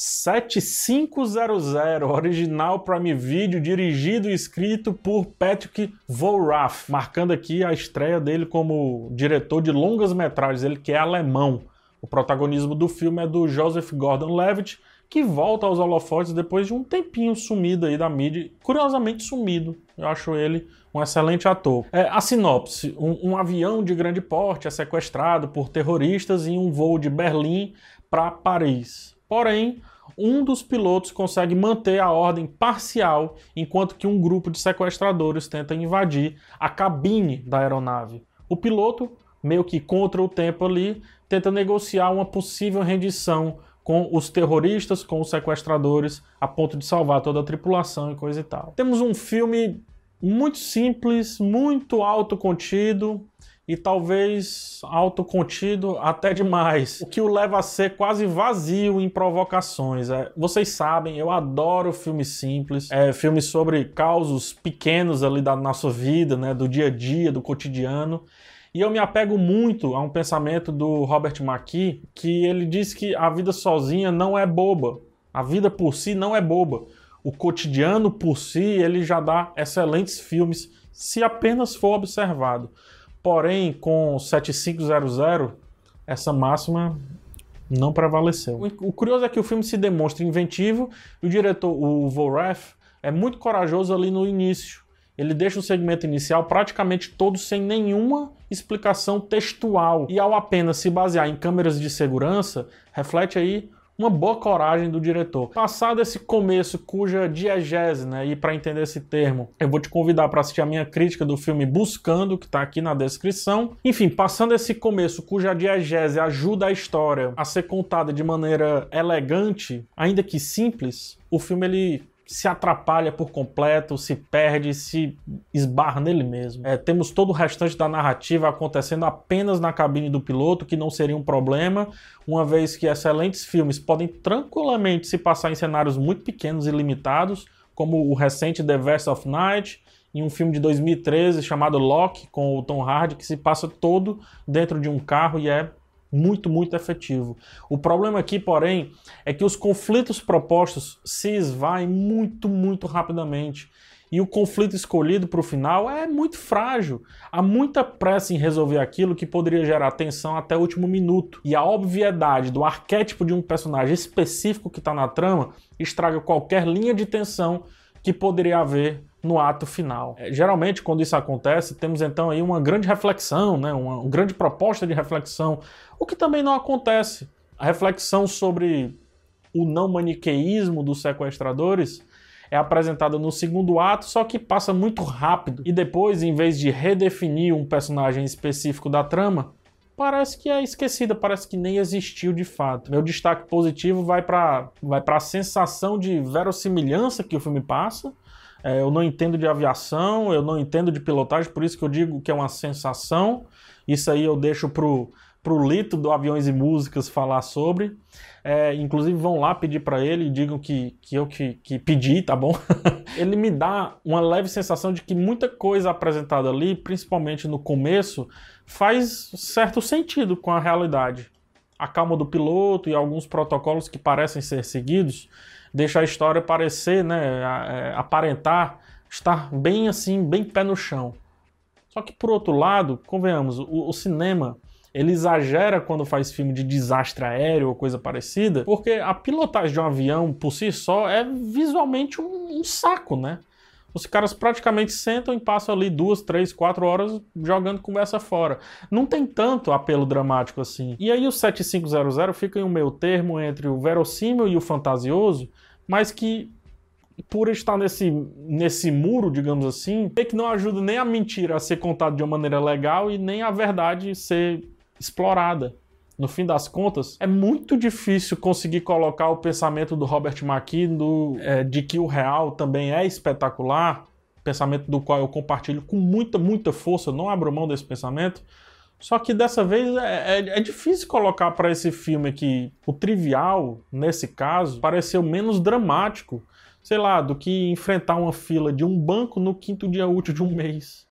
7500, original Prime Video, dirigido e escrito por Patrick Vorath, marcando aqui a estreia dele como diretor de longas metragens, ele que é alemão. O protagonismo do filme é do Joseph Gordon-Levitt, que volta aos holofotes depois de um tempinho sumido aí da mídia, curiosamente sumido. Eu acho ele um excelente ator. É, a sinopse: um, um avião de grande porte é sequestrado por terroristas em um voo de Berlim para Paris. Porém, um dos pilotos consegue manter a ordem parcial enquanto que um grupo de sequestradores tenta invadir a cabine da aeronave. O piloto, meio que contra o tempo ali, tenta negociar uma possível rendição com os terroristas, com os sequestradores, a ponto de salvar toda a tripulação e coisa e tal. Temos um filme muito simples, muito autocontido, e talvez autocontido até demais, o que o leva a ser quase vazio em provocações. É, vocês sabem, eu adoro filmes simples, é, filmes sobre causos pequenos ali da nossa vida, né, do dia a dia, do cotidiano. E eu me apego muito a um pensamento do Robert McKee, que ele diz que a vida sozinha não é boba. A vida por si não é boba. O cotidiano por si, ele já dá excelentes filmes se apenas for observado. Porém, com 7500, essa máxima não prevaleceu. O curioso é que o filme se demonstra inventivo e o diretor, o Vorath, é muito corajoso ali no início. Ele deixa o segmento inicial praticamente todo sem nenhuma explicação textual e ao apenas se basear em câmeras de segurança, reflete aí uma boa coragem do diretor. Passado esse começo, cuja diegese, né, e para entender esse termo, eu vou te convidar para assistir a minha crítica do filme Buscando, que está aqui na descrição. Enfim, passando esse começo, cuja diegese ajuda a história a ser contada de maneira elegante, ainda que simples, o filme ele se atrapalha por completo, se perde, se esbarra nele mesmo. É, temos todo o restante da narrativa acontecendo apenas na cabine do piloto, que não seria um problema, uma vez que excelentes filmes podem tranquilamente se passar em cenários muito pequenos e limitados, como o recente The Verse of Night, em um filme de 2013 chamado Lock, com o Tom Hardy, que se passa todo dentro de um carro e é muito, muito efetivo. O problema aqui, porém, é que os conflitos propostos se esvaem muito, muito rapidamente. E o conflito escolhido para o final é muito frágil. Há muita pressa em resolver aquilo que poderia gerar tensão até o último minuto. E a obviedade do arquétipo de um personagem específico que está na trama estraga qualquer linha de tensão que poderia haver no ato final. É, geralmente, quando isso acontece, temos então aí uma grande reflexão, né? uma, uma grande proposta de reflexão, o que também não acontece. A reflexão sobre o não maniqueísmo dos sequestradores é apresentada no segundo ato, só que passa muito rápido. E depois, em vez de redefinir um personagem específico da trama, parece que é esquecida, parece que nem existiu de fato. Meu destaque positivo vai para vai a sensação de verossimilhança que o filme passa é, eu não entendo de aviação, eu não entendo de pilotagem, por isso que eu digo que é uma sensação. Isso aí eu deixo pro, pro Lito do Aviões e Músicas falar sobre. É, inclusive vão lá pedir para ele e digam que, que eu que, que pedi, tá bom? ele me dá uma leve sensação de que muita coisa apresentada ali, principalmente no começo, faz certo sentido com a realidade. A calma do piloto e alguns protocolos que parecem ser seguidos deixa a história parecer, né, é, aparentar estar bem assim, bem pé no chão. Só que por outro lado, convenhamos, o, o cinema ele exagera quando faz filme de desastre aéreo ou coisa parecida, porque a pilotagem de um avião por si só é visualmente um, um saco, né? Os caras praticamente sentam e passam ali duas, três, quatro horas jogando conversa fora. Não tem tanto apelo dramático assim. E aí o 7500 fica em um meio termo entre o verossímil e o fantasioso, mas que por estar nesse, nesse muro, digamos assim, é que não ajuda nem a mentira a ser contada de uma maneira legal e nem a verdade ser explorada no fim das contas, é muito difícil conseguir colocar o pensamento do Robert McKee é, de que o real também é espetacular, pensamento do qual eu compartilho com muita, muita força, não abro mão desse pensamento. Só que dessa vez é, é, é difícil colocar para esse filme que o trivial, nesse caso, pareceu menos dramático, sei lá, do que enfrentar uma fila de um banco no quinto dia útil de um mês.